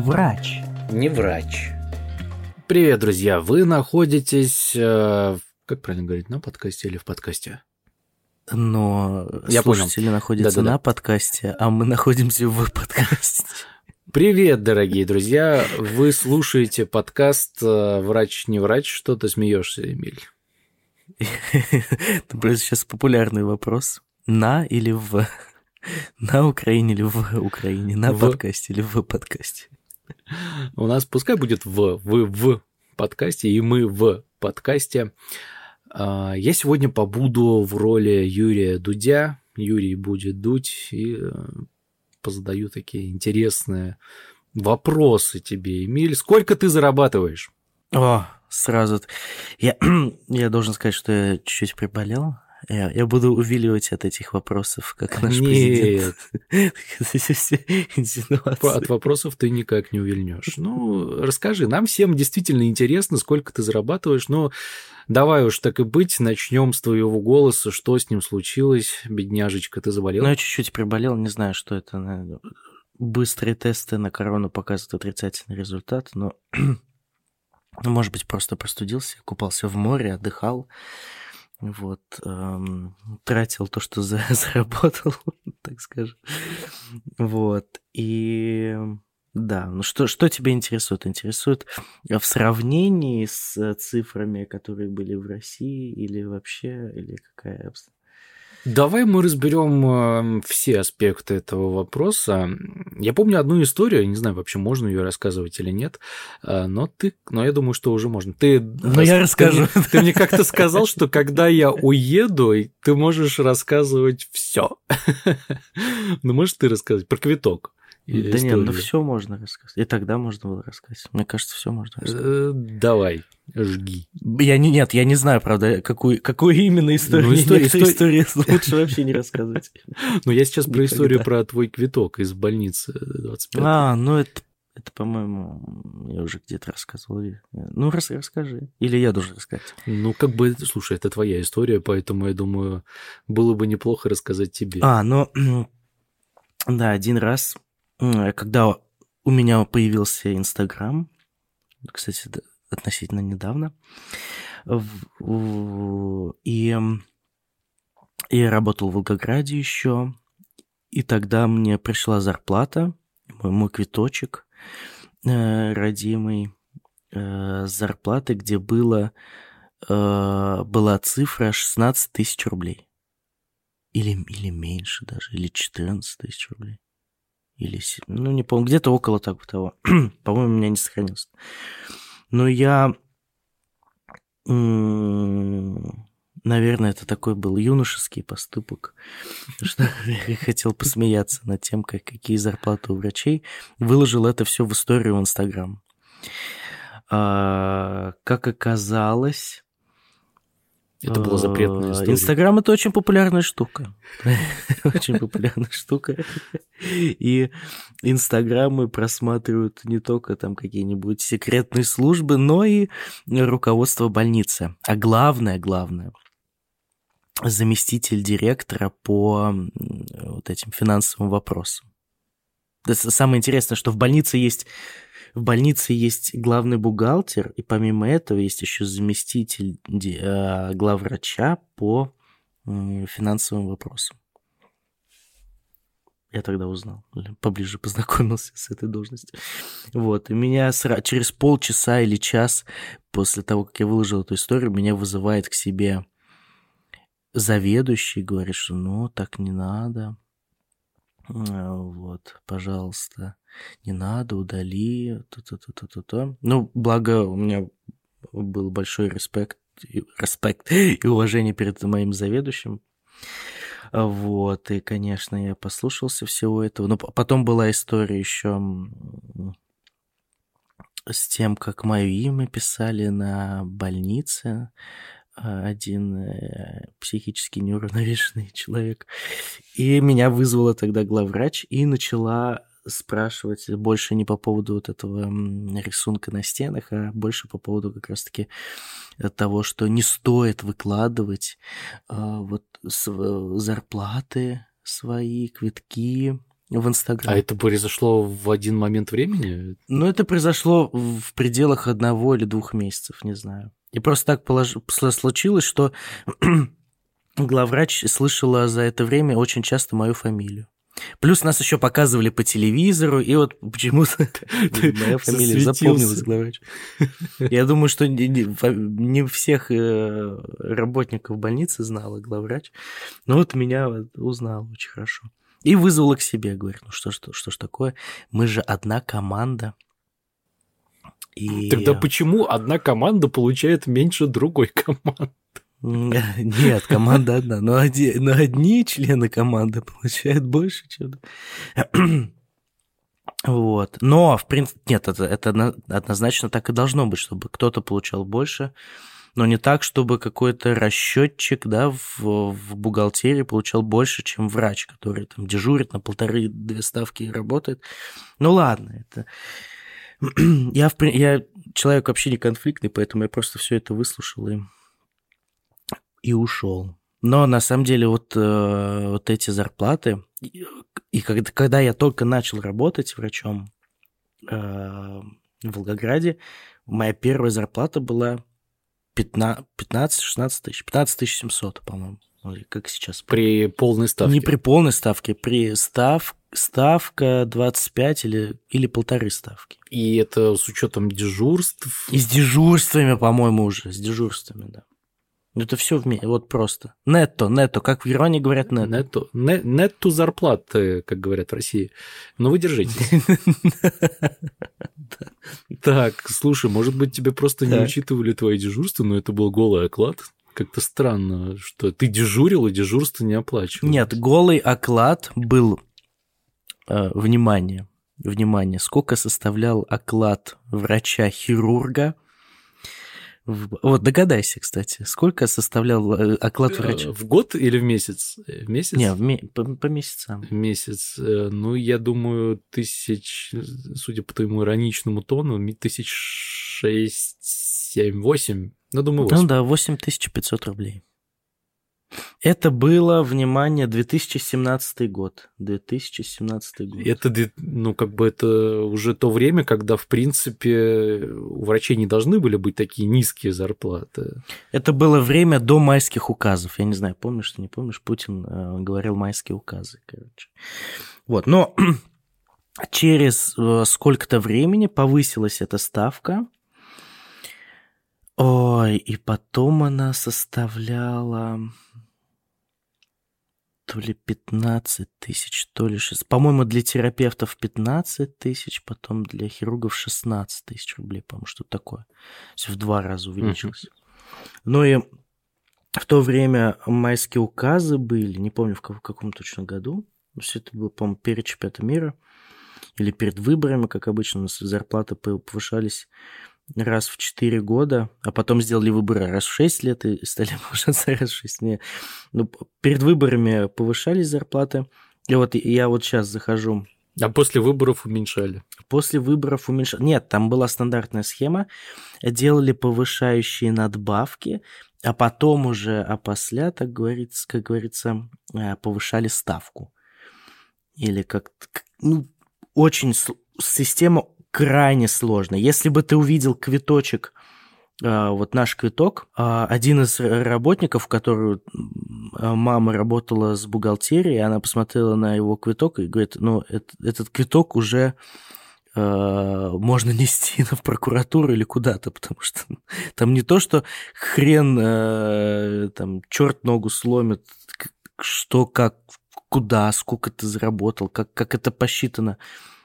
врач. Не врач. Привет, друзья! Вы находитесь, э, как правильно говорить, на подкасте или в подкасте? Но Я понял. слушатели находятся Да-да-да. на подкасте, а мы находимся в подкасте. Привет, дорогие друзья! Вы слушаете подкаст э, «Врач не врач». Что ты смеешься, Эмиль? Это просто сейчас популярный вопрос. На или в? На Украине или в Украине? На В. подкасте или в подкасте? У нас пускай будет в, вы в подкасте, и мы в подкасте. А, Я сегодня побуду в роли Юрия Дудя. Юрий будет дуть и э, позадаю такие интересные вопросы тебе, Эмиль. Сколько ты зарабатываешь? О, сразу. Я, я должен сказать, что я чуть-чуть приболел. Я, я буду увиливать от этих вопросов, как наш президент. Все инсинуации. От вопросов ты никак не увильнешь. Ну, расскажи, нам всем действительно интересно, сколько ты зарабатываешь, но давай уж так и быть, начнем с твоего голоса, что с ним случилось, бедняжечка, ты заболел? Ну, я чуть-чуть приболел, не знаю, что это. наверное, Быстрые тесты на корону показывают отрицательный результат, но, ну, может быть, просто простудился, купался в море, отдыхал, вот, эм, тратил то, что за- заработал, так скажем, вот, и да, ну что, что тебя интересует? Интересует в сравнении с э, цифрами, которые были в России, или вообще, или какая обс- Давай мы разберем э, все аспекты этого вопроса. Я помню одну историю, не знаю, вообще можно ее рассказывать или нет, э, но ты, но я думаю, что уже можно. Ты, Ну, я ты расскажу. мне- Ты, мне как-то сказал, что когда я уеду, ты можешь рассказывать все. Ну, можешь ты рассказать про квиток? Да нет, ну историю? все можно рассказать. И тогда можно было рассказать. Мне кажется, все можно рассказать. Э, Давай, жги. Я не, нет, я не знаю, правда, какую, какую именно историю. Ну, история- Некоторые история- истории лучше вообще не рассказывать. Ну, я сейчас про историю про твой квиток из больницы 25 А, ну это, это, по-моему, я уже где-то рассказывал. Ну, рас- расскажи. Или я должен рассказать. Ну, как бы, слушай, это твоя история, поэтому я думаю, было бы неплохо рассказать тебе. А, ну, да, один раз, когда у меня появился Инстаграм, кстати, относительно недавно, и я работал в Волгограде еще, и тогда мне пришла зарплата, мой, мой квиточек э, родимый, э, зарплаты, где было, э, была цифра 16 тысяч рублей. Или, или меньше даже, или 14 тысяч рублей. Или, ну, не помню, где-то около так, того. По-моему, у меня не сохранилось. Но я, наверное, это такой был юношеский поступок, что я хотел посмеяться над тем, как, какие зарплаты у врачей. Выложил это все в историю в Инстаграм. А, как оказалось, Это была запретная э, история. Инстаграм это очень популярная штука. Очень популярная штука. И Инстаграмы просматривают не только там какие-нибудь секретные службы, но и руководство больницы. А главное, главное, заместитель директора по вот этим финансовым вопросам. Самое интересное, что в больнице есть в больнице есть главный бухгалтер, и помимо этого есть еще заместитель э, главврача по финансовым вопросам. Я тогда узнал, поближе познакомился с этой должностью. Вот, и меня сра- через полчаса или час после того, как я выложил эту историю, меня вызывает к себе заведующий, говорит, что ну, так не надо. А, Вот, пожалуйста, не надо, удали, то-то-то-то-то. Ну, благо у меня был большой респект, респект и уважение перед моим заведующим. Вот, и, конечно, я послушался всего этого. Но потом была история еще с тем, как мое имя писали на больнице. Один э, психически неуравновешенный человек. И меня вызвала тогда главврач и начала спрашивать больше не по поводу вот этого рисунка на стенах, а больше по поводу как раз-таки того, что не стоит выкладывать а, вот зарплаты свои, квитки в Инстаграм. А это произошло в один момент времени? Ну, это произошло в пределах одного или двух месяцев, не знаю. И просто так полож... случилось, что главврач слышала за это время очень часто мою фамилию. Плюс нас еще показывали по телевизору, и вот почему-то моя фамилия запомнилась, главврач. Я думаю, что не всех э, работников больницы знала главврач, но вот меня узнал очень хорошо. И вызвала к себе, говорит, ну что, что, что ж такое, мы же одна команда. И... Тогда почему одна команда получает меньше другой команды? Нет, команда одна. Но, оди, но одни члены команды получают больше, чем... Вот. Но, в принципе, нет, это, это однозначно так и должно быть, чтобы кто-то получал больше, но не так, чтобы какой-то расчетчик да, в, в бухгалтерии получал больше, чем врач, который там дежурит на полторы-две ставки и работает. Ну ладно, это... Я, в, я человек вообще не конфликтный, поэтому я просто все это выслушал и и ушел. Но на самом деле вот, э, вот эти зарплаты, и когда, когда я только начал работать врачом э, в Волгограде, моя первая зарплата была 15-16 тысяч, 15 тысяч 700, по-моему, как сейчас. При полной ставке? Не при полной ставке, при став, ставка 25 или, или полторы ставки. И это с учетом дежурств? И с дежурствами, по-моему, уже, с дежурствами, да. Это все вместе, вот просто. Нетто, нетто, как в Иронии говорят нетто. Нетто, не, нетто зарплаты, как говорят в России. Но вы держитесь. Так, слушай, может быть, тебе просто не учитывали твои дежурства, но это был голый оклад? Как-то странно, что ты дежурил, и дежурство не оплачивал. Нет, голый оклад был... Э, внимание, внимание, сколько составлял оклад врача-хирурга – вот догадайся, кстати, сколько составлял э, оклад э, врача? В год или в месяц? В месяц? Не, в ме... по, по месяцам. В месяц. Э, ну, я думаю, тысяч, судя по твоему ироничному тону, тысяч шесть, семь, восемь. Ну, думаю, 8. Ну да, 8500 рублей. Это было, внимание, 2017 год. 2017 год. Это, ну, как бы это уже то время, когда, в принципе, у врачей не должны были быть такие низкие зарплаты. Это было время до майских указов. Я не знаю, помнишь ты, не помнишь, Путин э, говорил майские указы, короче. Вот, но через э, сколько-то времени повысилась эта ставка, Ой, и потом она составляла то ли 15 тысяч, то ли 6. По-моему, для терапевтов 15 тысяч, потом для хирургов 16 тысяч рублей, по-моему, что такое. То есть в два раза увеличилось. Mm-hmm. Ну и в то время майские указы были, не помню в, в каком точно году, все это было, по-моему, перед чемпионатом мира или перед выборами, как обычно, у нас зарплаты повышались раз в 4 года, а потом сделали выборы раз в 6 лет и стали повышаться раз в 6. Не. Ну, перед выборами повышались зарплаты. И вот я вот сейчас захожу. А после выборов уменьшали? После выборов уменьшали. Нет, там была стандартная схема. Делали повышающие надбавки, а потом уже, а после, так говорится, как говорится, э, повышали ставку. Или как... Ну, очень система крайне сложно. Если бы ты увидел квиточек, а, вот наш квиток, а, один из работников, который а, мама работала с бухгалтерией, она посмотрела на его квиток и говорит, ну, этот квиток уже можно нести в прокуратуру или куда-то, потому что там не то, что хрен, там, черт ногу сломит, что, как, куда, сколько ты заработал, как, как это посчитано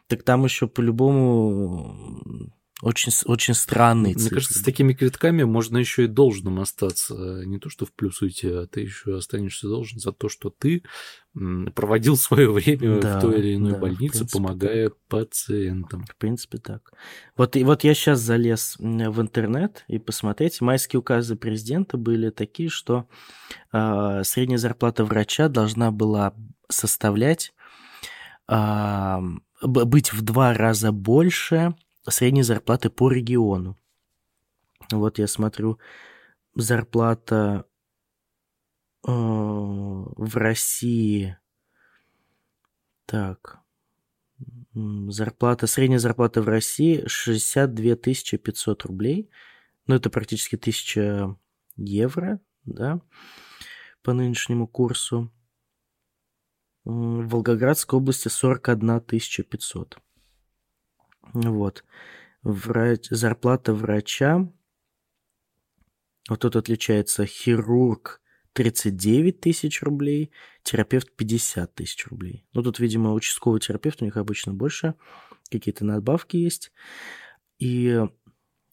так там еще по-любому очень, очень странные Мне цифры. кажется, с такими квитками можно еще и должным остаться. Не то, что в плюс уйти, а ты еще останешься должен за то, что ты проводил свое время да, в той или иной да, больнице, принципе, помогая так. пациентам. В принципе, так. Вот, и вот я сейчас залез в интернет и посмотреть. Майские указы президента были такие, что э, средняя зарплата врача должна была составлять э, быть в два раза больше средней зарплаты по региону. Вот я смотрю, зарплата э, в России. Так, Зарплата, средняя зарплата в России 62 500 рублей. Ну, это практически 1000 евро, да, по нынешнему курсу. В Волгоградской области 41 500. Вот. Врач, зарплата врача. Вот тут отличается хирург 39 тысяч рублей, терапевт 50 тысяч рублей. Ну, тут, видимо, участковый терапевт, у них обычно больше, какие-то надбавки есть. И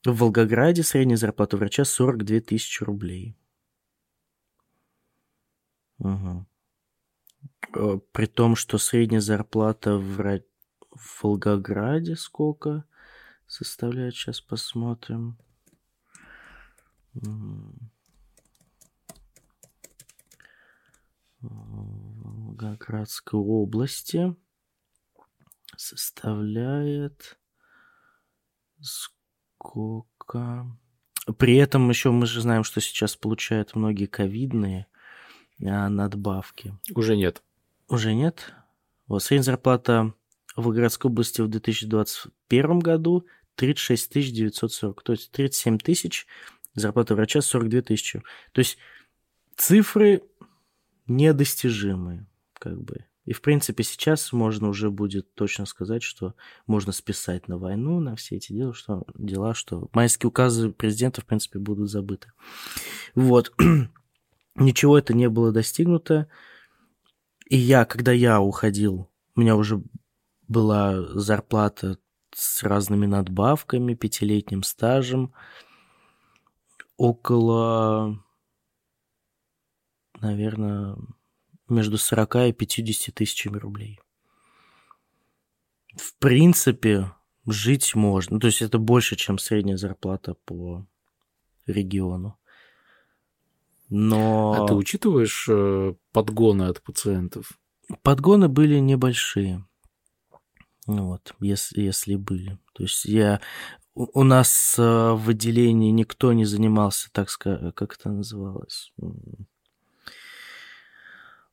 в Волгограде средняя зарплата врача 42 тысячи рублей. Угу. При том, что средняя зарплата в, в Волгограде сколько составляет, сейчас посмотрим. Волгоградской области составляет сколько? При этом еще мы же знаем, что сейчас получают многие ковидные а, надбавки. Уже нет. Уже нет? Вот средняя зарплата в Волгоградской области в 2021 году 36 940, то есть 37 тысяч, зарплата врача 42 тысячи. То есть цифры недостижимые, как бы. И, в принципе, сейчас можно уже будет точно сказать, что можно списать на войну, на все эти дела, что, дела, что майские указы президента, в принципе, будут забыты. Вот. Ничего это не было достигнуто. И я, когда я уходил, у меня уже была зарплата с разными надбавками, пятилетним стажем, около наверное, между 40 и 50 тысячами рублей. В принципе, жить можно. То есть это больше, чем средняя зарплата по региону. Но... А ты учитываешь э, подгоны от пациентов? Подгоны были небольшие. Вот, если, если были. То есть я... У нас э, в отделении никто не занимался, так сказать, как это называлось?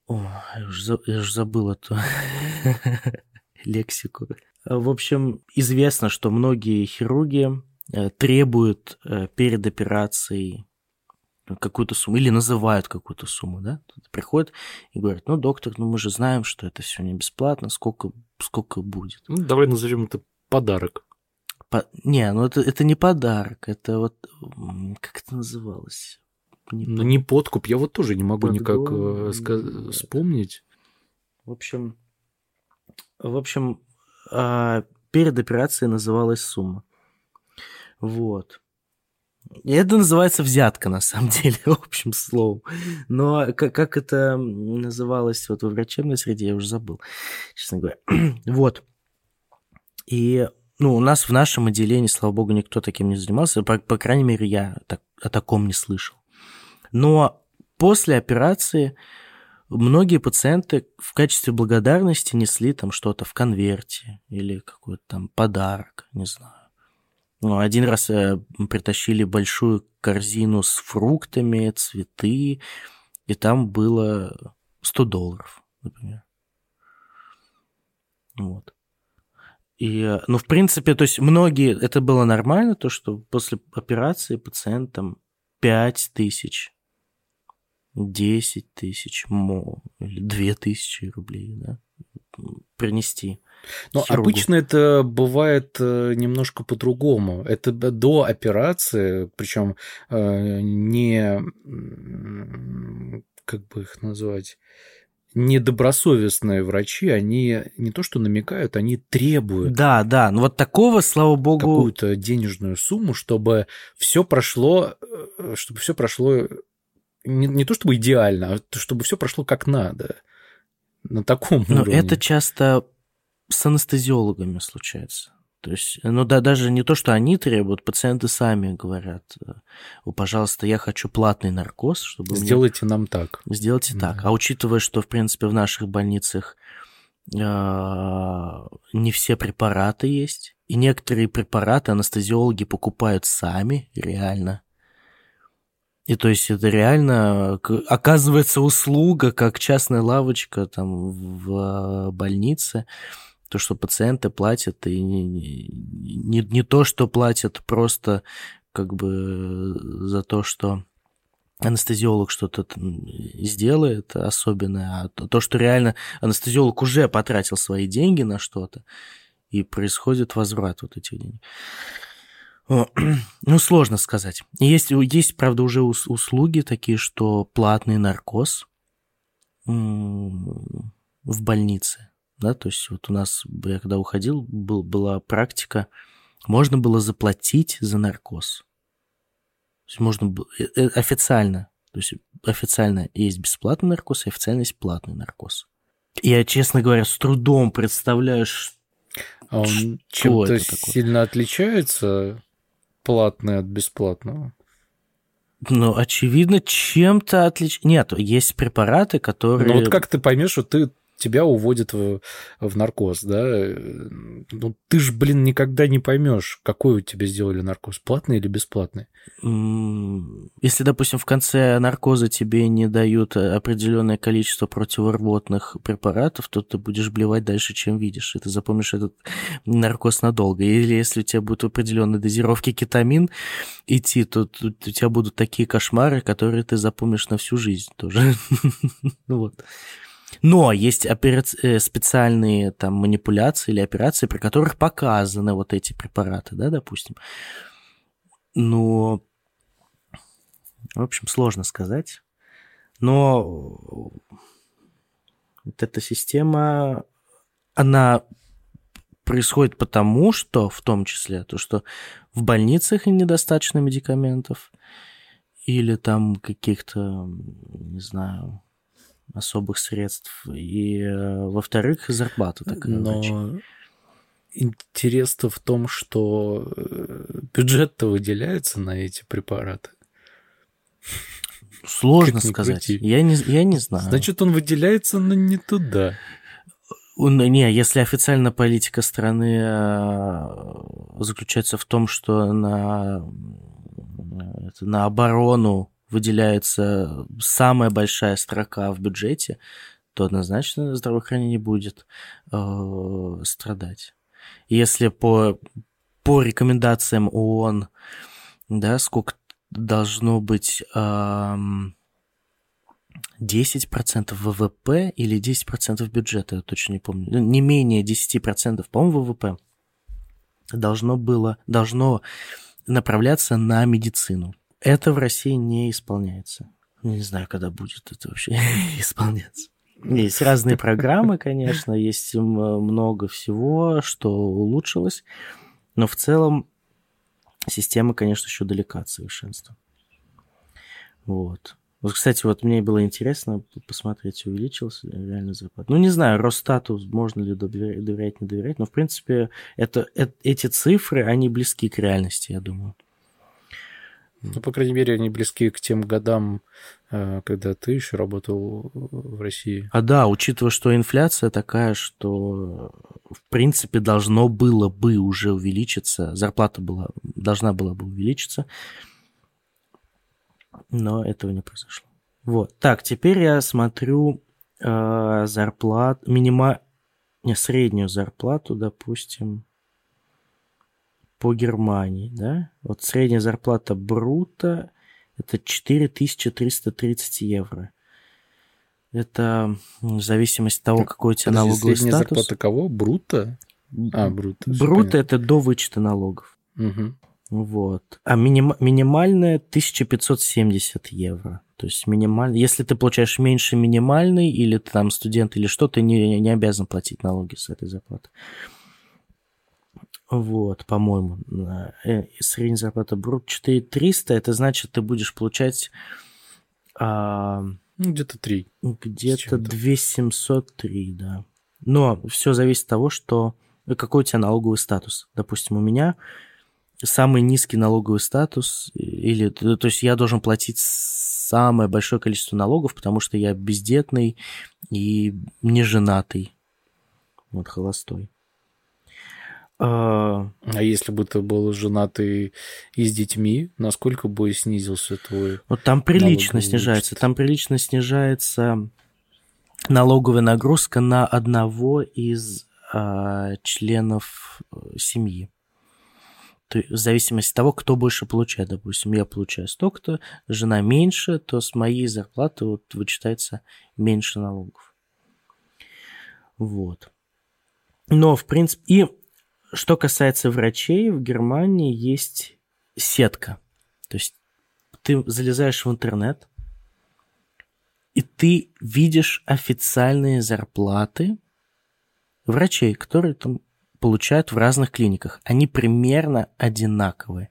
О, я уже, я уже забыл эту лексику. В общем, известно, что многие хирурги э, требуют перед операцией какую-то сумму или называют какую-то сумму, да? Приходят и говорят, ну, доктор, ну мы же знаем, что это все не бесплатно, сколько, сколько будет. Ну, давай назовем это подарок. По... Не, ну это, это не подарок, это вот, как это называлось? Не, ну, не подкуп, я вот тоже не могу Подгон, никак э, ска- вспомнить. В общем, в общем, э, перед операцией называлась сумма. Вот. Это называется взятка, на самом деле, общим словом. Но как, как это называлось вот во врачебной среде, я уже забыл, честно говоря. вот. И ну, у нас в нашем отделении, слава богу, никто таким не занимался. По, по крайней мере, я так, о таком не слышал. Но после операции многие пациенты в качестве благодарности несли там что-то в конверте или какой-то там подарок, не знаю. Ну, один раз э, притащили большую корзину с фруктами, цветы, и там было 100 долларов, например. Вот. И, э, ну, в принципе, то есть многие, это было нормально, то, что после операции пациентам 5 тысяч 10 тысяч мо или 2 тысячи рублей, да, принести. Но хирургу. обычно это бывает э, немножко по-другому. Это до операции, причем э, не, как бы их назвать, недобросовестные врачи, они не то что намекают, они требуют. Да, да, ну вот такого, слава богу... Какую-то денежную сумму, чтобы все прошло, э, чтобы все прошло не, не то чтобы идеально, а чтобы все прошло как надо. На таком Но уровне. это часто с анестезиологами случается. То есть, ну да, даже не то, что они требуют, пациенты сами говорят, о, пожалуйста, я хочу платный наркоз, чтобы... Сделайте мне... нам так. Сделайте да. так. А учитывая, что, в принципе, в наших больницах э, не все препараты есть, и некоторые препараты анестезиологи покупают сами, реально. И то есть это реально оказывается услуга, как частная лавочка там в больнице. То, что пациенты платят, и не, не, не то, что платят просто как бы за то, что анестезиолог что-то сделает особенное, а то, что реально анестезиолог уже потратил свои деньги на что-то, и происходит возврат вот этих денег. Ну, сложно сказать. Есть, есть, правда, уже услуги такие, что платный наркоз в больнице. Да, то есть вот у нас, я когда уходил, был, была практика, можно было заплатить за наркоз. То есть можно было э, э, официально, то есть официально есть бесплатный наркоз, и официально есть платный наркоз. Я, честно говоря, с трудом представляю, что а он чем-то сильно отличается платный от бесплатного? Ну, очевидно, чем-то отличается. Нет, есть препараты, которые... Ну, вот как ты поймешь, что ты тебя уводят в, в наркоз, да? Ну, ты ж, блин, никогда не поймешь, какой у тебя сделали наркоз, платный или бесплатный. Если, допустим, в конце наркоза тебе не дают определенное количество противорвотных препаратов, то ты будешь блевать дальше, чем видишь, и ты запомнишь этот наркоз надолго. Или если у тебя будут определенные дозировки кетамин идти, то, то у тебя будут такие кошмары, которые ты запомнишь на всю жизнь тоже. Ну вот. Но есть операци... Э, специальные там манипуляции или операции, при которых показаны вот эти препараты, да, допустим. Но, в общем, сложно сказать. Но вот эта система, она происходит потому, что, в том числе, то, что в больницах недостаточно медикаментов, или там каких-то, не знаю, особых средств. И, э, во-вторых, зарплата такая. Но интерес-то в том, что э, бюджет-то выделяется на эти препараты. Сложно сказать. Я не, я не знаю. Значит, он выделяется, но не туда. Не, если официальная политика страны э, заключается в том, что на, на оборону выделяется самая большая строка в бюджете, то однозначно здравоохранение будет э, страдать. Если по, по рекомендациям ООН, да, сколько должно быть э, 10% ВВП или 10% бюджета, я точно не помню, ну, не менее 10%, по-моему, ВВП должно было, должно направляться на медицину. Это в России не исполняется. Не знаю, когда будет это вообще исполняться. Есть разные программы, конечно, есть много всего, что улучшилось, но в целом система, конечно, еще далека от совершенства. Вот. Вот, кстати, вот мне было интересно посмотреть, увеличился ли реально зарплата. Ну, не знаю, Росстату можно ли доверять, не доверять, но, в принципе, это, это, эти цифры, они близки к реальности, я думаю. Ну, по крайней мере, они близки к тем годам, э, когда ты еще работал в России. А да, учитывая, что инфляция такая, что в принципе должно было бы уже увеличиться, зарплата была, должна была бы увеличиться, но этого не произошло. Вот. Так, теперь я смотрю э, зарплат, минима... не, среднюю зарплату, допустим, по Германии, да, вот средняя зарплата брута это 4330 евро. Это в зависимости от того, какой у тебя Подожди, налоговый средняя статус. зарплата кого? Брута? А, брута. Брута – это до вычета налогов. Угу. Вот. А миним, минимальная 1570 евро. То есть минимально, если ты получаешь меньше минимальной, или ты там студент, или что, ты не, не обязан платить налоги с этой зарплаты. Вот, по-моему, э, средняя зарплата брут 4300, это значит, ты будешь получать... А, ну, где-то 3. Где-то 2703, да. Но все зависит от того, что э, какой у тебя налоговый статус. Допустим, у меня самый низкий налоговый статус, или, то есть я должен платить самое большое количество налогов, потому что я бездетный и не женатый, вот холостой. А, а если бы ты был женатый и с детьми, насколько бы снизился твой... Вот там прилично снижается. Там прилично снижается налоговая нагрузка на одного из а, членов э, семьи. То есть, в зависимости от того, кто больше получает. Допустим, я получаю столько-то, жена меньше, то с моей зарплаты вот вычитается меньше налогов. Вот. Но, в принципе, и что касается врачей, в Германии есть сетка. То есть ты залезаешь в интернет, и ты видишь официальные зарплаты врачей, которые там получают в разных клиниках. Они примерно одинаковые.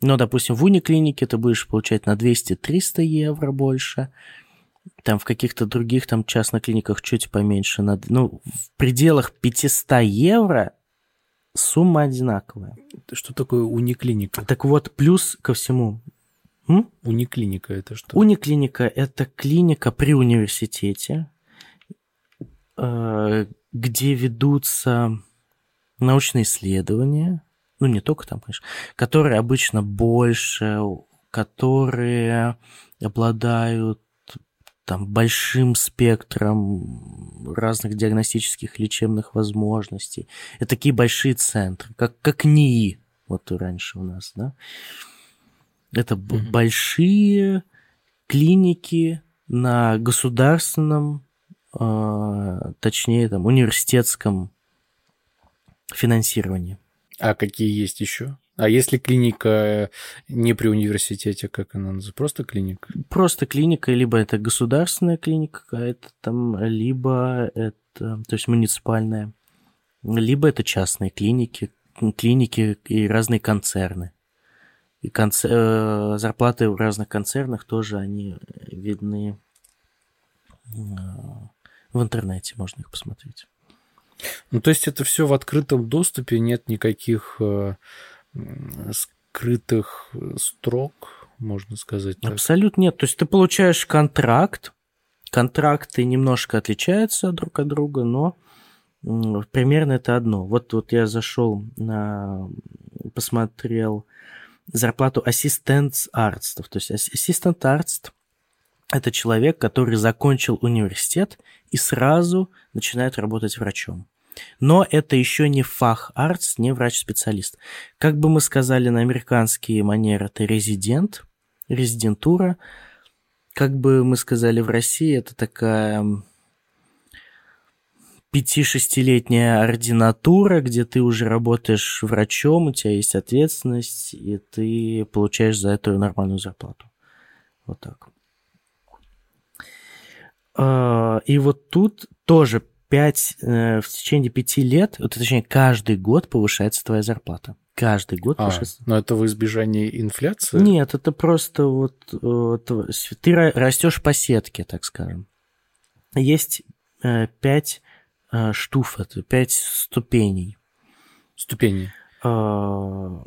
Но, допустим, в униклинике ты будешь получать на 200-300 евро больше, там в каких-то других там частных клиниках чуть поменьше. Ну, в пределах 500 евро сумма одинаковая. Что такое униклиника? Так вот, плюс ко всему. М? Униклиника это что? Униклиника – это клиника при университете, э, где ведутся научные исследования, ну не только там, конечно, которые обычно больше, которые обладают там большим спектром разных диагностических лечебных возможностей. Это такие большие центры, как, как НИИ, вот раньше у нас, да. Это mm-hmm. большие клиники на государственном, э, точнее, там, университетском финансировании. А какие есть еще? А если клиника не при университете, как она называется? Просто клиника? Просто клиника, либо это государственная клиника какая-то там, либо это, то есть муниципальная, либо это частные клиники, клиники и разные концерны. И концер... Э, зарплаты в разных концернах тоже они видны э, в интернете, можно их посмотреть. Ну, то есть это все в открытом доступе, нет никаких э, скрытых строк, можно сказать. Так. Абсолютно нет. То есть ты получаешь контракт, контракты немножко отличаются друг от друга, но примерно это одно. Вот, вот я зашел на... посмотрел зарплату ассистент арстов. То есть ассистент арст – это человек, который закончил университет и сразу начинает работать врачом. Но это еще не фах артс, не врач-специалист. Как бы мы сказали на американские манеры, это резидент, резидентура. Как бы мы сказали в России, это такая пяти-шестилетняя ординатура, где ты уже работаешь врачом, у тебя есть ответственность, и ты получаешь за это нормальную зарплату. Вот так. А, и вот тут тоже 5, э, в течение пяти лет, вот, точнее, каждый год повышается твоя зарплата. Каждый год а, повышается. Но это в избежании инфляции? Нет, это просто вот, вот ты растешь по сетке, так скажем. Есть э, пять э, штуф, это пять ступеней. Ступеней. Э,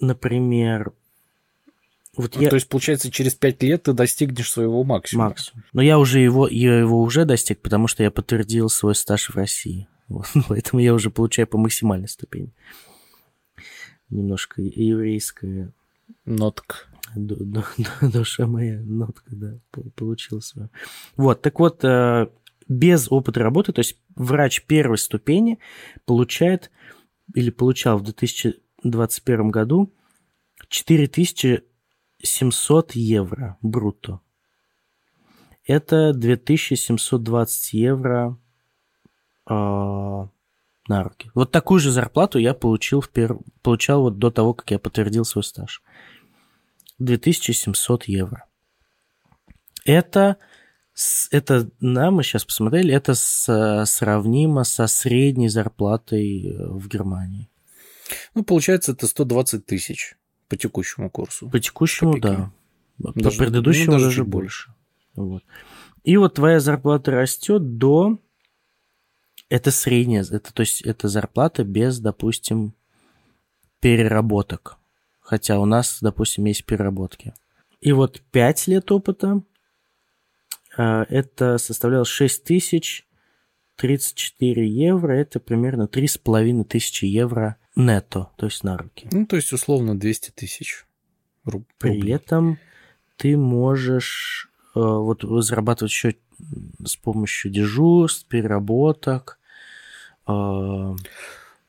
например, вот ну, я... То есть, получается, через пять лет ты достигнешь своего максимума. Максимум. Но я уже его, я его уже достиг, потому что я подтвердил свой стаж в России. Вот. Поэтому я уже получаю по максимальной ступени. Немножко еврейская... Нотка. Душа моя, нотка, да, получила свою. Вот, так вот, э, без опыта работы, то есть врач первой ступени получает или получал в 2021 году 4000 700 евро брутто. Это 2720 евро э, на руки. Вот такую же зарплату я получил, в пер... получал вот до того, как я подтвердил свой стаж. 2700 евро. Это, это да, мы сейчас посмотрели, это с, сравнимо со средней зарплатой э, в Германии. Ну, получается, это 120 тысяч. По текущему курсу. По текущему, Копейки. да. Даже, По предыдущему ну, даже, даже больше. Вот. И вот твоя зарплата растет до... Это средняя, это, то есть это зарплата без, допустим, переработок. Хотя у нас, допустим, есть переработки. И вот 5 лет опыта, а, это составляло 6 тысяч 34 евро, это примерно 3,5 тысячи евро нетто, то есть на руки. Ну, то есть, условно, 200 тысяч рублей. При этом ты можешь э, вот зарабатывать еще с помощью дежурств, переработок, А,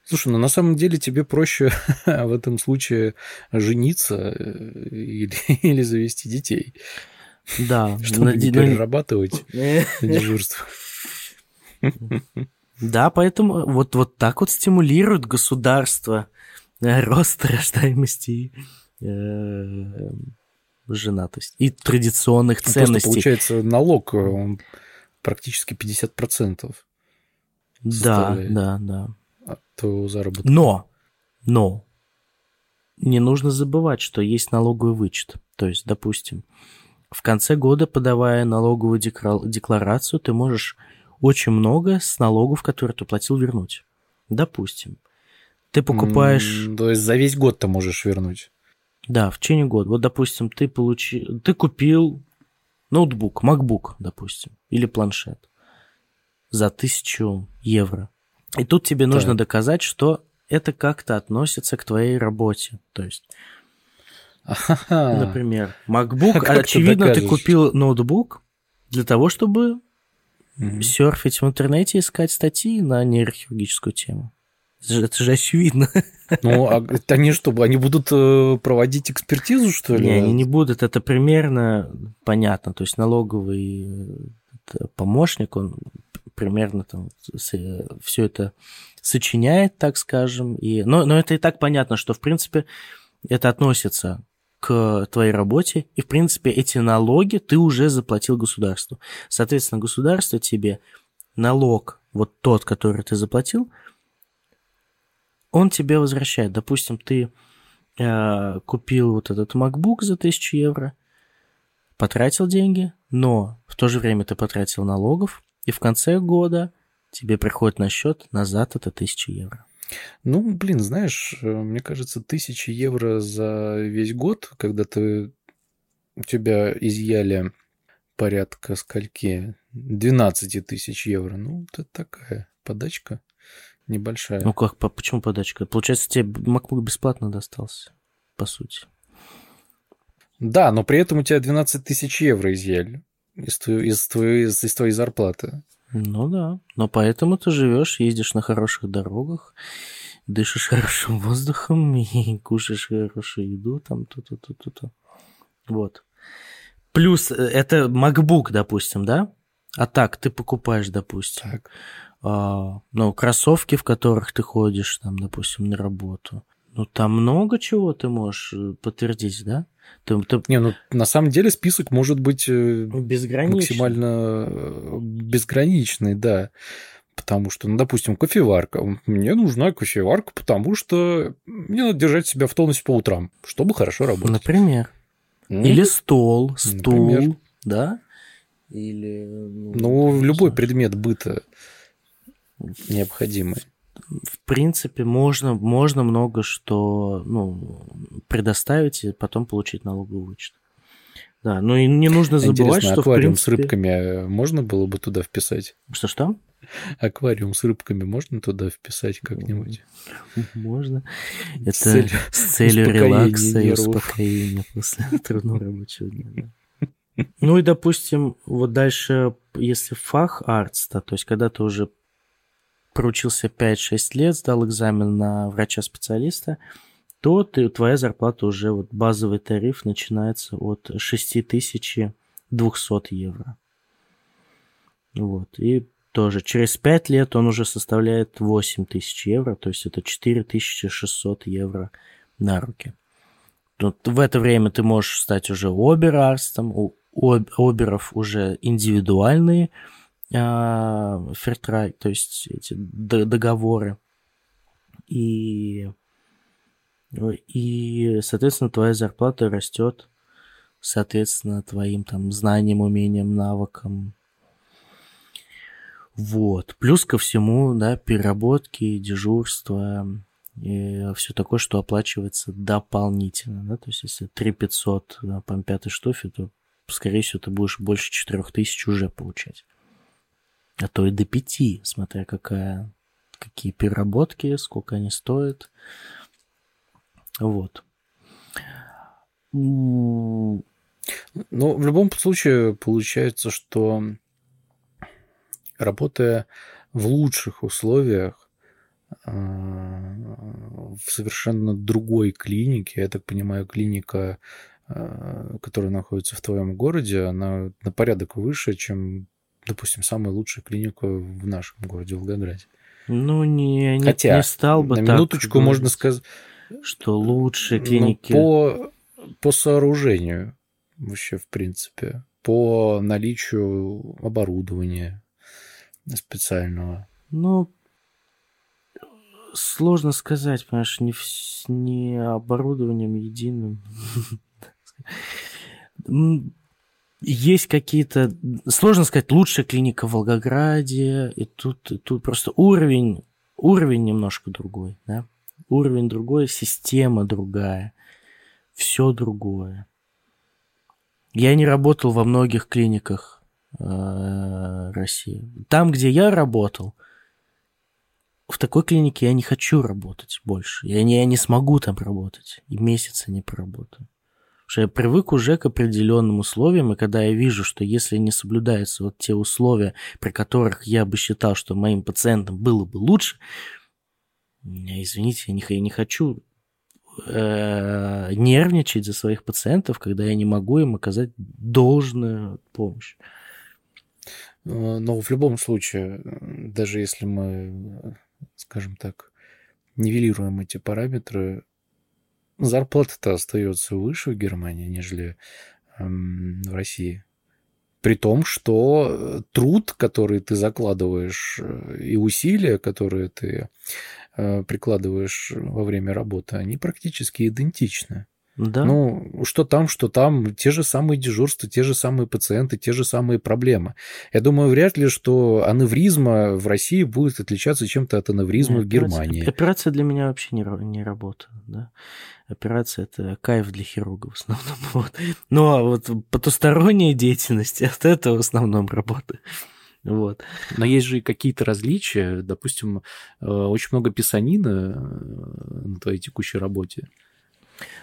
Слушай, ну на самом деле тебе проще в этом случае жениться э, или, или завести детей, Да, чтобы на не перерабатывать на дежурство. Да, поэтому вот, вот так вот стимулирует государство э, рост рождаемости и э, женатость и традиционных Ну, Просто ценностей. получается налог, э, он практически 50% Да, да, да. от твоего заработка. Но, но, не нужно забывать, что есть налоговый вычет. То есть, допустим, в конце года, подавая налоговую декларацию, ты можешь очень много с налогов, которые ты платил, вернуть. Допустим, ты покупаешь... М, То есть за весь год ты можешь вернуть. Да, в течение года. Вот, допустим, ты получил, ты купил ноутбук, MacBook, допустим, или планшет за тысячу евро. И тут тебе нужно Так. доказать, что это как-то относится к твоей работе. То есть, Ага. например, MacBook, А ты очевидно, ты докажешь? купил ноутбук для того, чтобы Мгм. серфить в интернете, искать статьи на нейрохирургическую тему. Это же, это же очевидно. Ну, а они что, они будут э, проводить экспертизу, что ли? Не, они не будут, это примерно понятно. То есть налоговый э, помощник, он примерно там все это сочиняет, так скажем. И, но, но это и так понятно, что, в принципе, это относится к твоей работе, и, в принципе, эти налоги ты уже заплатил государству. Соответственно, государство тебе налог, вот тот, который ты заплатил, он тебе возвращает. Допустим, ты э, купил вот этот MacBook за 1000 евро, потратил деньги, но в то же время ты потратил налогов, и в конце года тебе приходит на счет назад это 1000 евро. Ну, блин, знаешь, э, мне кажется, тысячи евро за весь год, когда ты у тебя изъяли порядка скольки? 12 тысяч евро. Ну, это такая подачка небольшая. Ну как, по- почему подачка? Получается, тебе MacBook бесплатно достался, по сути. Да, но при этом у тебя 12 тысяч евро изъяли из твоей, из твоей, из, из твоей зарплаты. Ну да, но поэтому ты живешь, ездишь на хороших дорогах, дышишь хорошим воздухом и кушаешь хорошую еду, там то-то, то-то, то. Вот. Плюс э, это MacBook, допустим, да? А так, ты покупаешь, допустим, Так. а, ну, кроссовки, в которых ты ходишь, там, допустим, на работу. Ну, там много чего ты можешь э, подтвердить, да? Ты, ты Не, ну на самом деле список может быть э, безграничный. максимально э, безграничный, да. Потому что, ну, допустим, кофеварка. Мне нужна кофеварка, потому что мне надо держать себя в тонусе по утрам, чтобы хорошо работать. Например. М? Или стол, стул, Например. да? Или... Ну, не любой предмет быта необходимый. В принципе, можно, можно много что ну, предоставить и потом получить налоговый вычет. Да, но и не нужно забывать, Интересно, что в аквариум с принципе... рыбками э, можно было бы туда вписать? Что-что? Аквариум с рыбками можно туда вписать как-нибудь? Можно. Это С целью с целью релакса и успокоения после трудного рабочего дня. Ну и, допустим, вот дальше, если фах артс, да, то есть когда ты уже проучился 5-6 лет, сдал экзамен на врача-специалиста, то ты, твоя зарплата уже, вот базовый тариф начинается от 6200 евро. Вот, и тоже через 5 лет он уже составляет 8000 евро, то есть это 4600 евро на руки. Тут в это время ты можешь стать уже оберарстом, у об- оберов уже индивидуальные фертрай, то есть эти договоры. И, и, соответственно, твоя зарплата растет, соответственно, твоим там знанием, умением, навыкам. Вот. Плюс ко всему, да, переработки, дежурства, и все такое, что оплачивается дополнительно, да, то есть если 3 500 да, по пятой штофе, то, скорее всего, ты будешь больше 4 тысяч уже получать. А то и до 5, смотря какая, какие переработки, сколько они стоят. Вот. Ну, в любом случае, получается, что работая в лучших условиях, в совершенно другой клинике. Я так понимаю, клиника, которая находится в твоем городе, она на порядок выше, чем, допустим, самая лучшая клиника в нашем городе, Волгограде. Ну, не, не, Хотя, не стал бы на так минуточку говорить, можно сказать, что лучшие ну, клиники... по, по сооружению вообще, в принципе, по наличию оборудования специального. Ну, сложно сказать, понимаешь, не, не оборудованием единым. Есть какие-то, сложно сказать, лучшая клиника в Волгограде, и тут, и тут просто уровень, уровень немножко другой, да? Уровень другой, система другая, все другое. Я не работал во многих клиниках э, России. Там, где я работал, в такой клинике я не хочу работать больше. Я не, я не смогу там работать. И месяца не поработаю. Что я привык уже к определенным условиям, и когда я вижу, что если не соблюдаются вот те условия, при которых я бы считал, что моим пациентам было бы лучше, извините, я не, я не хочу э, нервничать за своих пациентов, когда я не могу им оказать должную помощь. Но в любом случае, даже если мы, скажем так, нивелируем эти параметры, зарплата-то остается выше в Германии, нежели эм, в России. При том, что э, труд, который ты закладываешь, э, и усилия, которые ты э, прикладываешь во время работы, они практически идентичны. Да? Ну, что там, что там, те же самые дежурства, те же самые пациенты, те же самые проблемы. Я думаю, вряд ли, что аневризма в России будет отличаться чем-то от аневризмы Нет, в Германии. Операция для меня вообще не, не работа, да. Операция это кайф для хирурга в основном. Вот. Ну а вот потусторонняя деятельность это, это в основном работа. Вот. Но есть же и какие-то различия. Допустим, э, очень много писанина э, на твоей текущей работе.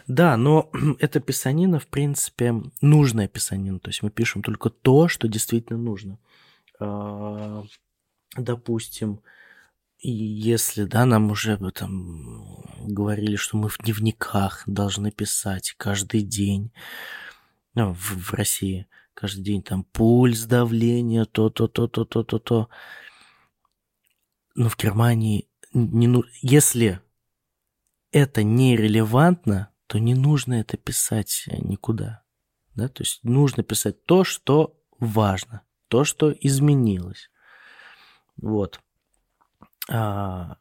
Да, но эта писанина, в принципе, нужная писанина. То есть мы пишем только то, что действительно нужно. А, Допустим, если, да, нам уже об этом говорили, что мы в дневниках должны писать каждый день, ну, в, в России, каждый день там пульс, давление, то-то, то-то, то-то, то. Но в Германии не ну, если это нерелевантно, то не нужно это писать никуда. Да? То есть нужно писать то, что важно, то, что изменилось. Вот. А,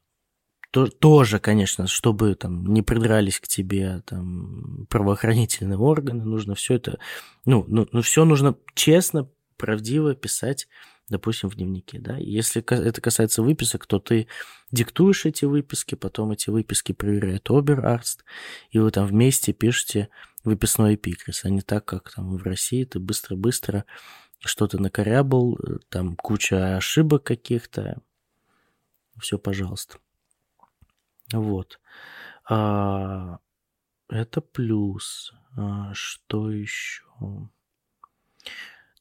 то, тоже, конечно, чтобы там не придрались к тебе там правоохранительные органы, нужно все это, ну, ну, ну все нужно честно, правдиво писать, допустим, в дневнике, да. Если это касается выписок, то ты диктуешь эти выписки, потом эти выписки проверяет оберарст, и вы там вместе пишете выписной эпикрис, а не так, как там в России ты быстро-быстро что-то накорябал, э, там куча ошибок каких-то, все, пожалуйста. Вот. А, это плюс. А, что еще?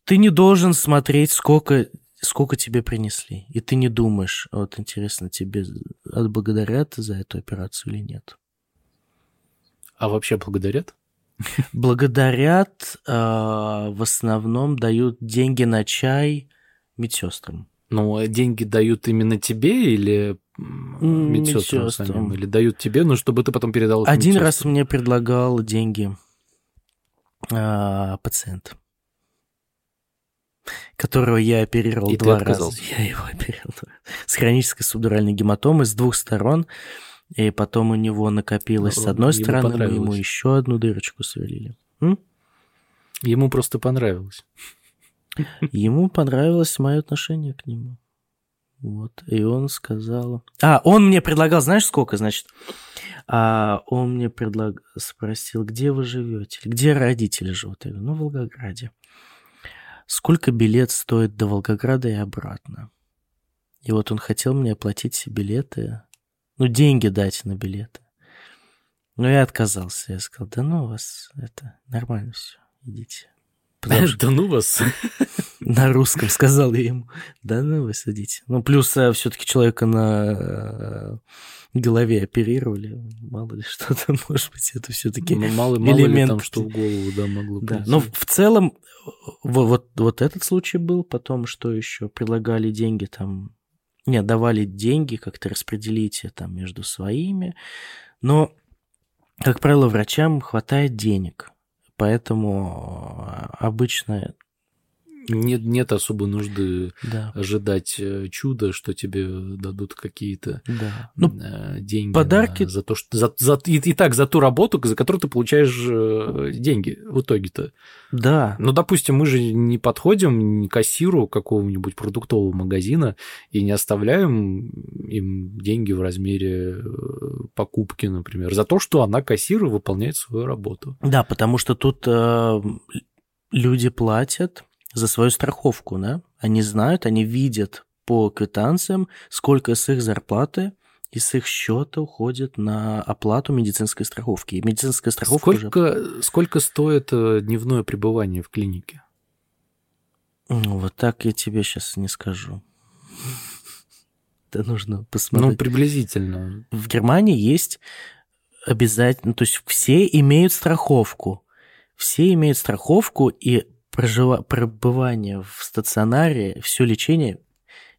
Ты не должен смотреть, сколько, сколько тебе принесли. И ты не думаешь, вот интересно, тебе отблагодарят за эту операцию или нет. А вообще благодарят? Благодарят, а, в основном дают деньги на чай медсестрам. Ну, деньги дают именно тебе или медсестрам медсестрам. самим? Или дают тебе, ну, чтобы ты потом передал Один раз мне предлагал деньги а, пациент, которого я оперировал И два раза. Я его оперировал с хронической субдуральной гематомой с двух сторон. И потом у него накопилось с Ну, одной ему стороны, мы ему еще одну дырочку сверлили. М? Ему просто понравилось. Ему понравилось мое отношение к нему. Вот. И он сказал... А, он мне предлагал, знаешь, сколько, значит? А, он мне предлаг... спросил, где вы живете? Где родители живут? Я говорю, ну, в Волгограде. Сколько билет стоит до Волгограда и обратно? И вот он хотел мне оплатить билеты, ну, деньги дать на билеты. Но я отказался. Я сказал, да ну у вас это нормально все, идите. Потому что Да ну вас. на русском сказал я ему. Да ну вы садите. Ну, плюс все-таки человека на э, голове оперировали. Мало ли что-то, может быть, это все-таки Ну, мало, мало ли элемент- там что в голову, да, могло Да, прийти. но в целом во- вот, вот этот случай был, потом что еще? Предлагали деньги там, не, давали деньги, как-то распределите там между своими, но, как правило, врачам хватает денег, поэтому э, обычно, Нет, нет особой нужды да, ожидать э, чуда, что тебе дадут какие-то да. Ну, э, деньги подарки- на- за то, что за, за- и, и так за ту работу, за которую ты получаешь э, деньги в итоге-то. да, Ну, допустим, мы же не подходим к кассиру какого-нибудь продуктового магазина и не оставляем им деньги в размере покупки, например, за то, что она кассир и выполняет свою работу. да, потому что тут э, люди платят за свою страховку, да, они знают, они видят по квитанциям, сколько с их зарплаты и с их счета уходит на оплату медицинской страховки. И медицинская страховка уже... Сколько, сколько стоит э, дневное пребывание в клинике? Ну, Вот так я тебе сейчас не скажу. Это нужно Ну, посмотреть. приблизительно. В Германии есть обязательно, то есть все имеют страховку. Все имеют страховку, и прожива- пребывание в стационаре, все лечение,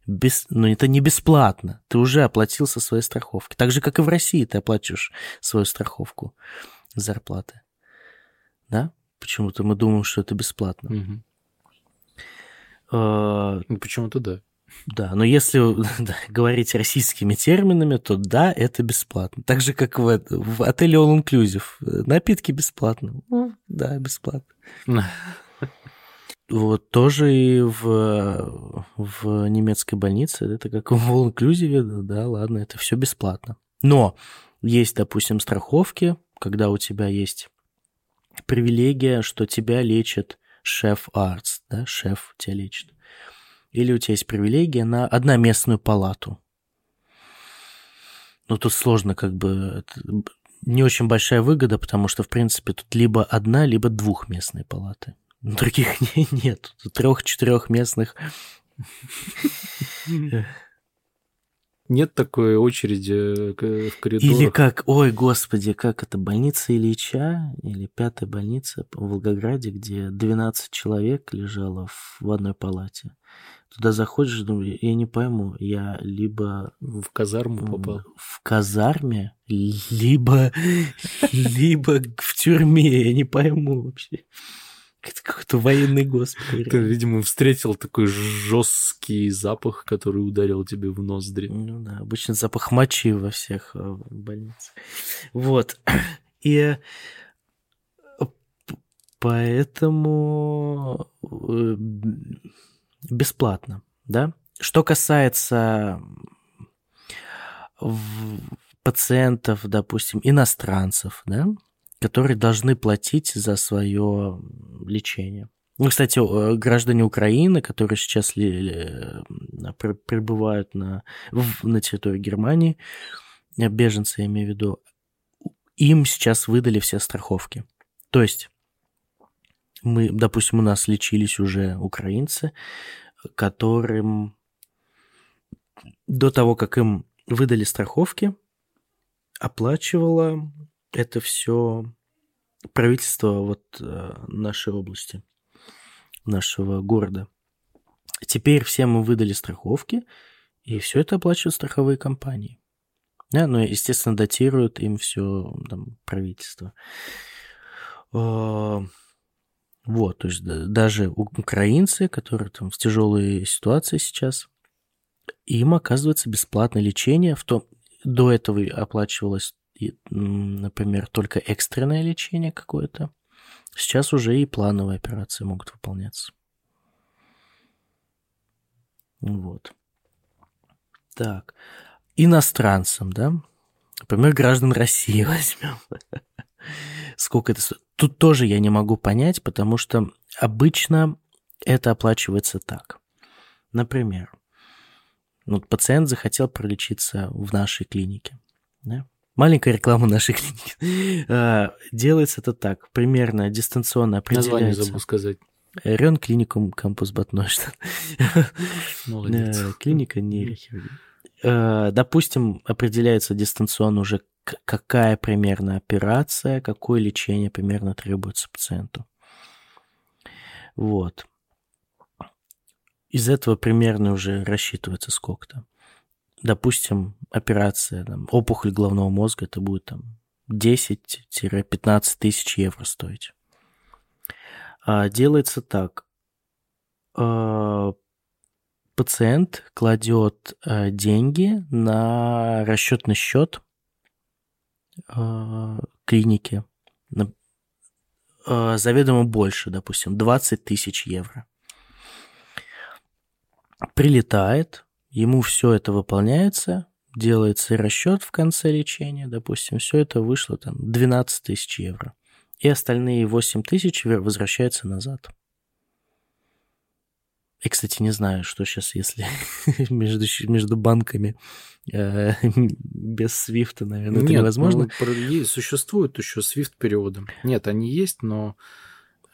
без, ну, это не бесплатно. Ты уже оплатил со своей страховки. Так же, как и в России ты оплачиваешь свою страховку зарплаты. Да? Почему-то мы думаем, что это бесплатно. Мгм. Э, Почему-то да. Да, но если да, говорить российскими терминами, то да, это бесплатно. Так же, как в, в отеле All Inclusive. Напитки бесплатно. Ну, да, бесплатно. Вот тоже и в, в немецкой больнице, это как в All Inclusive, да, ладно, это все бесплатно. Но есть, допустим, страховки, когда у тебя есть привилегия, что тебя лечит шеф-арц, да, шеф тебя лечит. Или у тебя есть привилегия на одноместную палату. Ну, тут сложно как бы... не очень большая выгода, потому что, в принципе, тут либо одна, либо двухместные палаты. Других не- нет. Тут трех-четырехместных. Нет такой очереди э, в коридорах. Или как, ой, господи, как это, больница Ильича, или пятая больница в Волгограде, где 12 человек лежало в, в одной палате. Туда заходишь, думаю, я не пойму, я либо В казарму попал. в казарме, либо, либо в тюрьме, я не пойму вообще. Это какой-то военный госпиталь. Ты, видимо, встретил такой жесткий запах, который ударил тебе в ноздри. Ну да, обычно запах мочи во всех э, больницах. Вот. И э, поэтому э, бесплатно, да? Что касается пациентов, допустим, иностранцев, да, которые должны платить за свое лечение. Ну, кстати, э, граждане Украины, которые сейчас ли- ли- пр- прибывают на, на территории Германии, э, беженцы, я имею в виду, им сейчас выдали все страховки. То есть мы, допустим, у нас лечились уже украинцы, которым до того, как им выдали страховки, оплачивало это все правительство вот э, нашей области, нашего города. Теперь всем мы выдали страховки, и все это оплачивают страховые компании. Да, но, естественно, датируют им все там, правительство. Э, Вот, то есть да- даже украинцы, которые там в тяжелой ситуации сейчас, им оказывается бесплатное лечение. В том, до этого оплачивалось, например, только экстренное лечение какое-то. Сейчас уже и плановые операции могут выполняться. Вот. Так. Иностранцам, да? Например, граждан России возьмем. Сколько это стоит? Тут тоже я не могу понять, потому что обычно это оплачивается так. Например, вот пациент захотел пролечиться в нашей клинике. Да? Маленькая реклама нашей клиники. А, Делается это так. Примерно дистанционно Название определяется. забыл сказать. Рен клиникум кампус Батной. Молодец. Э, Клиника нейрохирургии. Э, Допустим, определяется дистанционно уже какая примерно операция, какое лечение примерно требуется пациенту. Вот. Из этого примерно уже рассчитывается сколько-то. Допустим, операция, там, опухоль головного мозга, это будет там 10-15 тысяч евро стоить. А, делается так. А, пациент кладет а, деньги на расчетный счет а, клиники. На- заведомо больше, допустим, 20 тысяч евро. Прилетает, ему все это выполняется, делается расчет в конце лечения, допустим, все это вышло там 12 тысяч евро. И остальные 8 тысяч возвращаются назад. И, кстати, не знаю, что сейчас, если между, между банками э, без свифта, наверное, это Нет, невозможно. ну, про- есть- существуют еще SWIFT переводы. Нет, они есть, но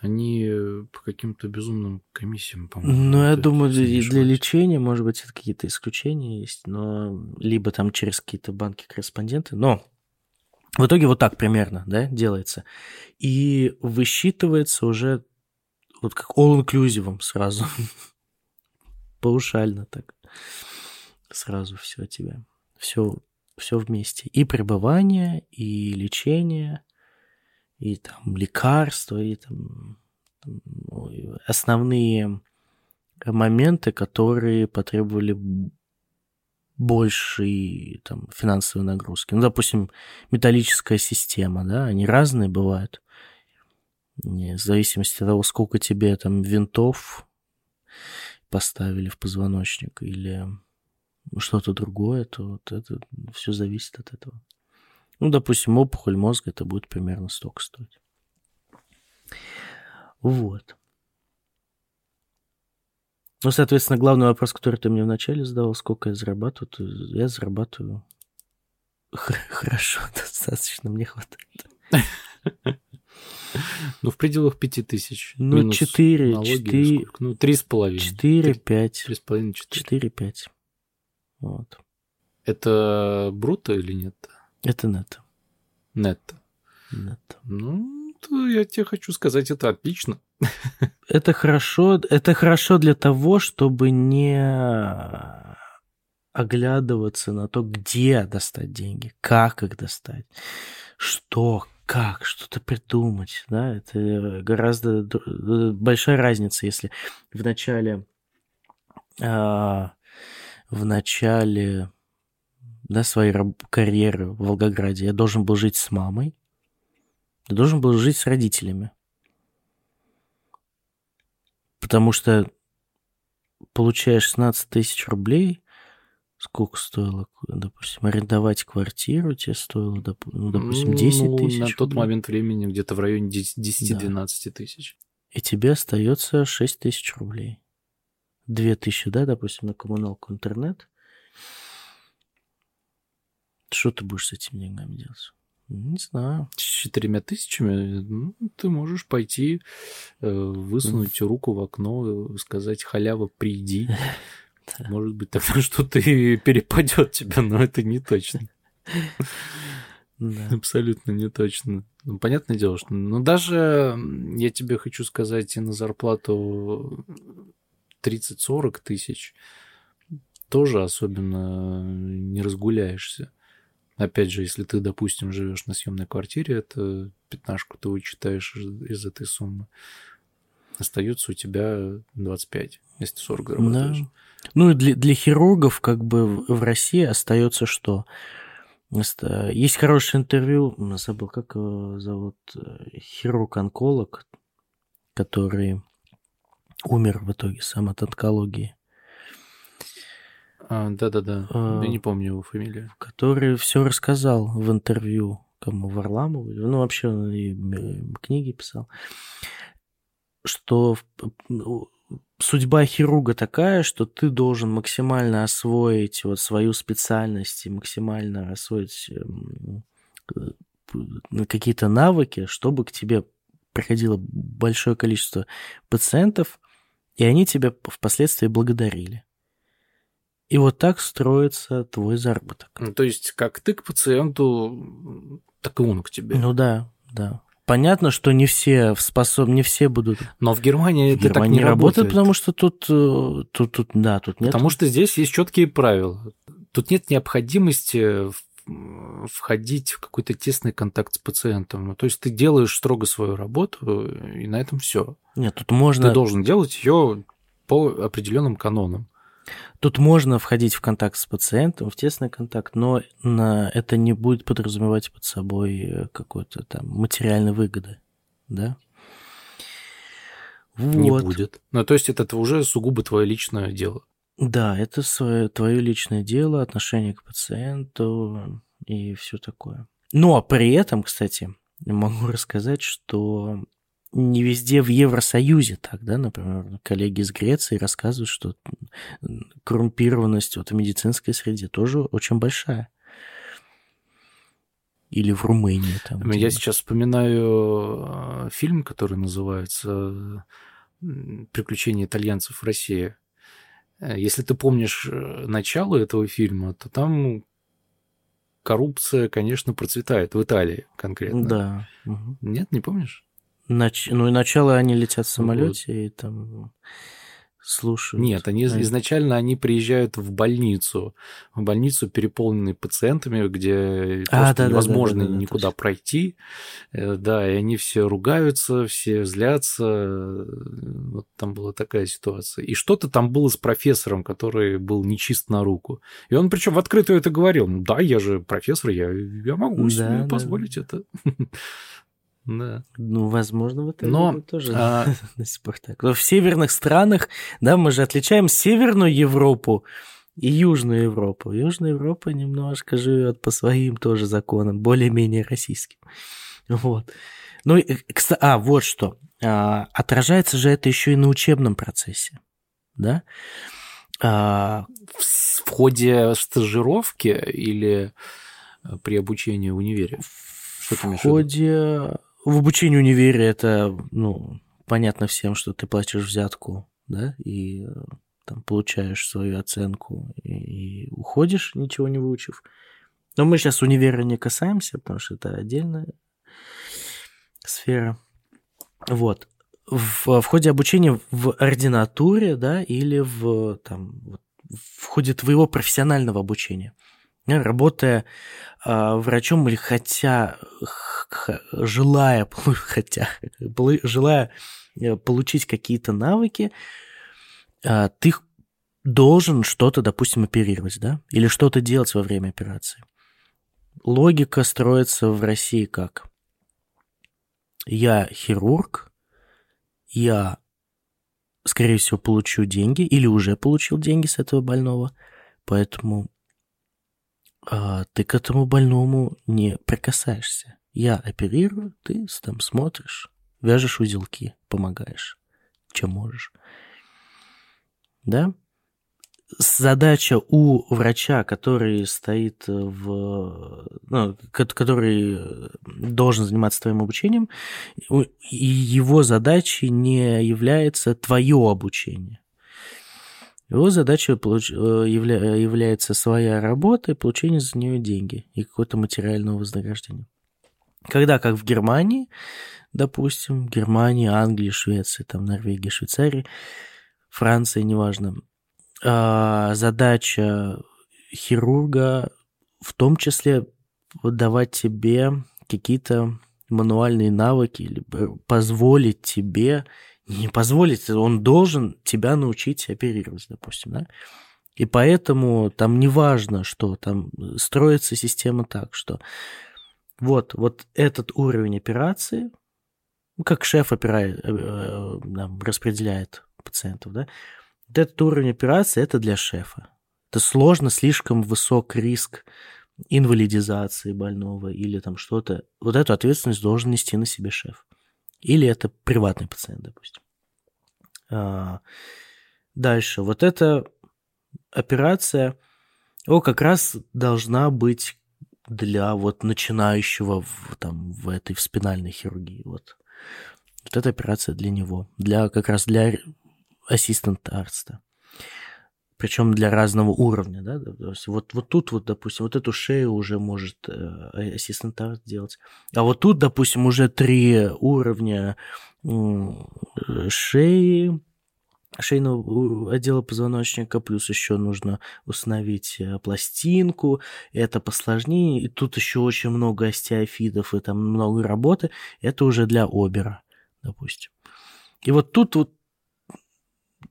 они э, по каким-то безумным комиссиям, по-моему. Ну, я думаю, для шло. лечения, может быть, это какие-то исключения есть, но либо там через какие-то банки-корреспонденты, но в итоге вот так примерно, да, делается. И высчитывается уже вот как all-inclusive сразу. Паушально так. Сразу все тебе. Все, все вместе. И пребывание, и лечение, и там лекарства, и там ой, основные моменты, которые потребовали большей там, финансовой нагрузки. Ну, допустим, металлическая система, да, они разные бывают. Не, в зависимости от того, сколько тебе там винтов поставили в позвоночник или что-то другое, то вот это все зависит от этого. Ну, допустим, опухоль мозга, это будет примерно столько стоить. Вот. Ну, соответственно, главный вопрос, который ты мне вначале задавал, сколько я зарабатываю, то я зарабатываю хорошо, достаточно, мне хватает. Ну, в пределах пяти тысяч. Ну, четыре, четыре-? Ну, три с половиной. 4, Три- 5, Три с половиной, четыре. 4, 5. Вот. Это бруто или нет? Это нетто. Нетто. нетто. Ну, то я тебе хочу сказать, это отлично. Это хорошо, это хорошо для того, чтобы не оглядываться на то, где достать деньги, как их достать, что, как, что-то придумать, да, это гораздо большая разница, если в начале, а, в начале, да, своей карьеры в Волгограде я должен был жить с мамой, я должен был жить с родителями, потому что получаешь 16 тысяч рублей, сколько стоило, допустим, арендовать квартиру, тебе стоило, ну, допустим, 10 Ну, тысяч На тот рублей, момент времени где-то в районе 10-12 тысяч. и тебе остается 6 тысяч рублей. 2 тысячи, да, допустим, на коммуналку интернет. Что ты будешь с этими деньгами делать? Не знаю. С четырьмя тысячами ну, ты можешь пойти, э, высунуть руку в окно, сказать «халява, приди». Может быть, тогда что-то и перепадет тебе, но это не точно. Да. Абсолютно не точно. Ну, понятное дело, что... Ну, даже я тебе хочу сказать, и на зарплату 30-40 тысяч тоже особенно не разгуляешься. Опять же, если ты, допустим, живешь на съемной квартире, это пятнашку ты вычитаешь из, этой суммы. Остается у тебя 25, если 40 зарабатываешь. Да. Ну и для, для хирургов как бы в, России остается что? Есть хорошее интервью, забыл, как его зовут, э, хирург-онколог, который умер в итоге сам от онкологии, А, да-да-да, А. я не помню его фамилию. который все рассказал в интервью кому Варламову, ну вообще он и м, книги писал, что ну, судьба хирурга такая, что ты должен максимально освоить вот свою специальность и максимально освоить эм, э, какие-то навыки, чтобы к тебе приходило большое количество пациентов, и они тебя впоследствии благодарили. И вот так строится твой заработок. Ну, то есть, как ты к пациенту, так и он к тебе. Ну да, да. Понятно, что не все способны, не все будут. Но в Германии в это Германии так не работает, работает. потому что тут, э, тут, тут, да, тут нет. Потому что здесь есть четкие правила. Тут нет необходимости входить в какой-то тесный контакт с пациентом. Ну, то есть ты делаешь строго свою работу, и на этом все. Нет, тут можно, Ты должен делать ее по определенным канонам. Тут можно входить в контакт с пациентом, в тесный контакт, но на, это не будет подразумевать под собой э, какой-то там материальной выгоды, да? Не Вот. будет. Ну, то есть это уже сугубо твое личное дело. Да, это свое, твое личное дело, отношение к пациенту и все такое. Но при этом, кстати, могу рассказать, что не везде в Евросоюзе так, да, например, коллеги из Греции рассказывают, что коррумпированность вот в медицинской среде тоже очень большая. Или в Румынии там. Я сейчас вспоминаю э, фильм, который называется «Приключения итальянцев в России». Если ты помнишь э, начало этого фильма, то там коррупция, конечно, процветает в Италии конкретно. Да. мгм. Нет, не помнишь? Нач- Ну и начало они летят в самолете и там слушают. Нет, они А, изначально они приезжают в больницу, в больницу переполненной пациентами, где А, просто да-да-да-да-да, невозможно никуда точно. пройти, Э, да, и они все ругаются, все злятся, вот там была такая ситуация. И что-то там было с профессором, который был нечист на руку, и он причем в открытую это говорил, ну да, я же профессор, я, я могу себе Да, да, позволить это. Да. Ну, возможно, в этом Но, тоже а, до сих пор так. Но в северных странах, да, мы же отличаем Северную Европу и Южную Европу. Южная Европа немножко живет по своим тоже законам, более-менее российским. Вот. Ну, и, а, вот что. А, отражается же это еще и на учебном процессе, да? А, в ходе стажировки или э, при обучении в универе? Что в ходе... В обучении универе это, ну, понятно всем, что ты платишь взятку, да, и э, там получаешь свою оценку и, и уходишь, ничего не выучив. Но мы сейчас универа не касаемся, потому что это отдельная сфера. Вот. В, в ходе обучения в ординатуре, да, или в, там, в ходе твоего профессионального обучения, работая а, врачом или хотя, желая, хотя, желая э, получить какие-то навыки, а, ты должен что-то, допустим, оперировать, да, или что-то делать во время операции. Логика строится в России как? Я хирург, я, скорее всего, получу деньги или уже получил деньги с этого больного, поэтому а, ты к этому больному не прикасаешься. Я оперирую, ты там смотришь, вяжешь узелки, помогаешь, чем можешь. Да? Задача у врача, который стоит в... Ну, ко- который должен заниматься твоим обучением, его задачей не является твое обучение. Его задача получ- э, явля- является своя работа и получение за нее деньги и какое-то материальное вознаграждение. Когда, как в Германии, допустим, Германии, Англии, Швеции, там, Норвегии, Швейцарии, Франции, неважно, а, задача хирурга в том числе давать тебе какие-то мануальные навыки или позволить тебе не позволить, он должен тебя научить оперировать, допустим, да? И поэтому там не важно, что там строится система так, что вот, вот этот уровень операции, ну, как шеф опирает, э, э, распределяет пациентов, да, вот этот уровень операции это для шефа. Это сложно, слишком высок риск инвалидизации больного или там что-то. Вот эту ответственность должен нести на себе шеф. Или это приватный пациент, допустим. А, Дальше. Вот эта операция, о, как раз должна быть для вот начинающего в, там, в этой в спинальной хирургии. Вот. Вот эта операция для него, для как раз для ассистента арста. Причем для разного уровня, да, то есть вот, вот тут вот, допустим, вот эту шею уже может э, ассистент арт делать. А вот тут, допустим, уже три уровня шеи, шейного отдела позвоночника, плюс еще нужно установить э, пластинку, это посложнее, и тут еще очень много остеофидов, и там много работы, это уже для обера, допустим. И вот тут вот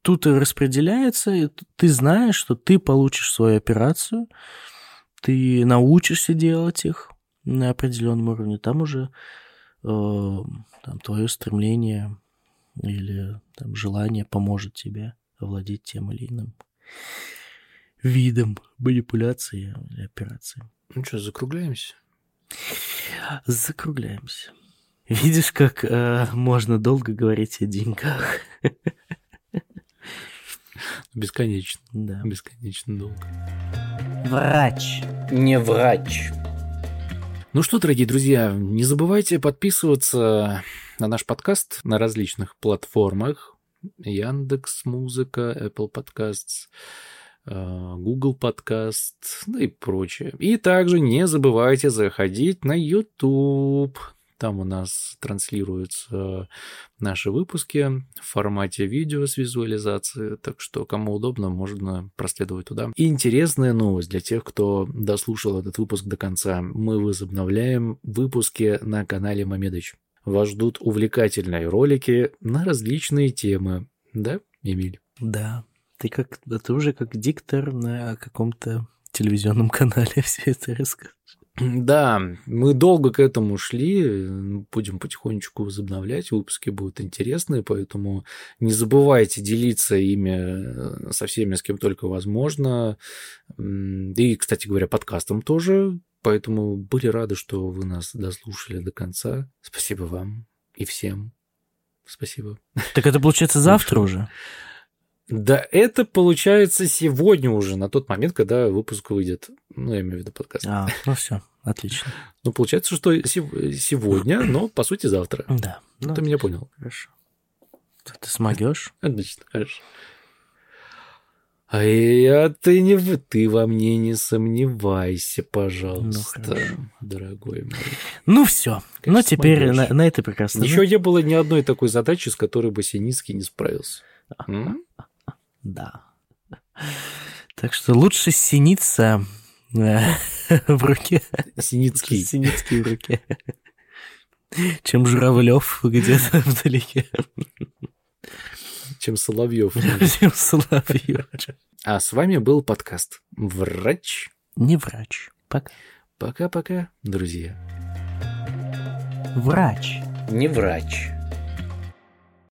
тут распределяется, и ты знаешь, что ты получишь свою операцию, ты научишься делать их на определенном уровне, там уже э, там, твое стремление или там, желание поможет тебе овладеть тем или иным видом манипуляции или операции. Ну что, закругляемся? Закругляемся. Видишь, как э, можно долго говорить о деньгах. Бесконечно. Да. Бесконечно долго. Врач. Не врач. Ну что, дорогие друзья, не забывайте подписываться на наш подкаст на различных платформах. Яндекс Музыка, Apple Podcasts, э, Google Podcast, ну и прочее. И также не забывайте заходить на YouTube. Там у нас транслируются наши выпуски в формате видео с визуализацией, так что кому удобно, можно проследовать туда. И интересная новость для тех, кто дослушал этот выпуск до конца. Мы возобновляем выпуски на канале Мамедыч. Вас ждут увлекательные ролики на различные темы. Да, Эмиль? Да. Ты как ты уже как диктор на каком-то телевизионном канале все это расскажешь. Да, мы долго к этому шли, будем потихонечку возобновлять, выпуски будут интересные, поэтому не забывайте делиться ими э, со всеми, с кем только возможно. И, кстати говоря, подкастом тоже, поэтому были рады, что вы нас дослушали до конца. Спасибо вам и всем. Спасибо. Так это получается завтра уже? Да, это получается сегодня уже, на тот момент, когда выпуск выйдет. Ну, я имею в виду подкаст. А, ну все, отлично. Ну, получается, что сегодня, но по сути завтра. Да. Ну, Ты меня понял. Хорошо. Ты смогешь? Отлично, хорошо. А я ты не ты во мне не сомневайся, пожалуйста, ну, дорогой мой. Ну все. Ну теперь на, на это прекрасно. Еще не было ни одной такой задачи, с которой бы Синицкий не справился. Да. Так что лучше синица э, в руке. Синицкий. Синицкий в руке. Чем Журавлев где-то вдалеке. Чем Соловьев. Чем Соловьев. А с вами был подкаст «Врач». Не врач. Пока. Пока-пока, друзья. Врач. Не врач.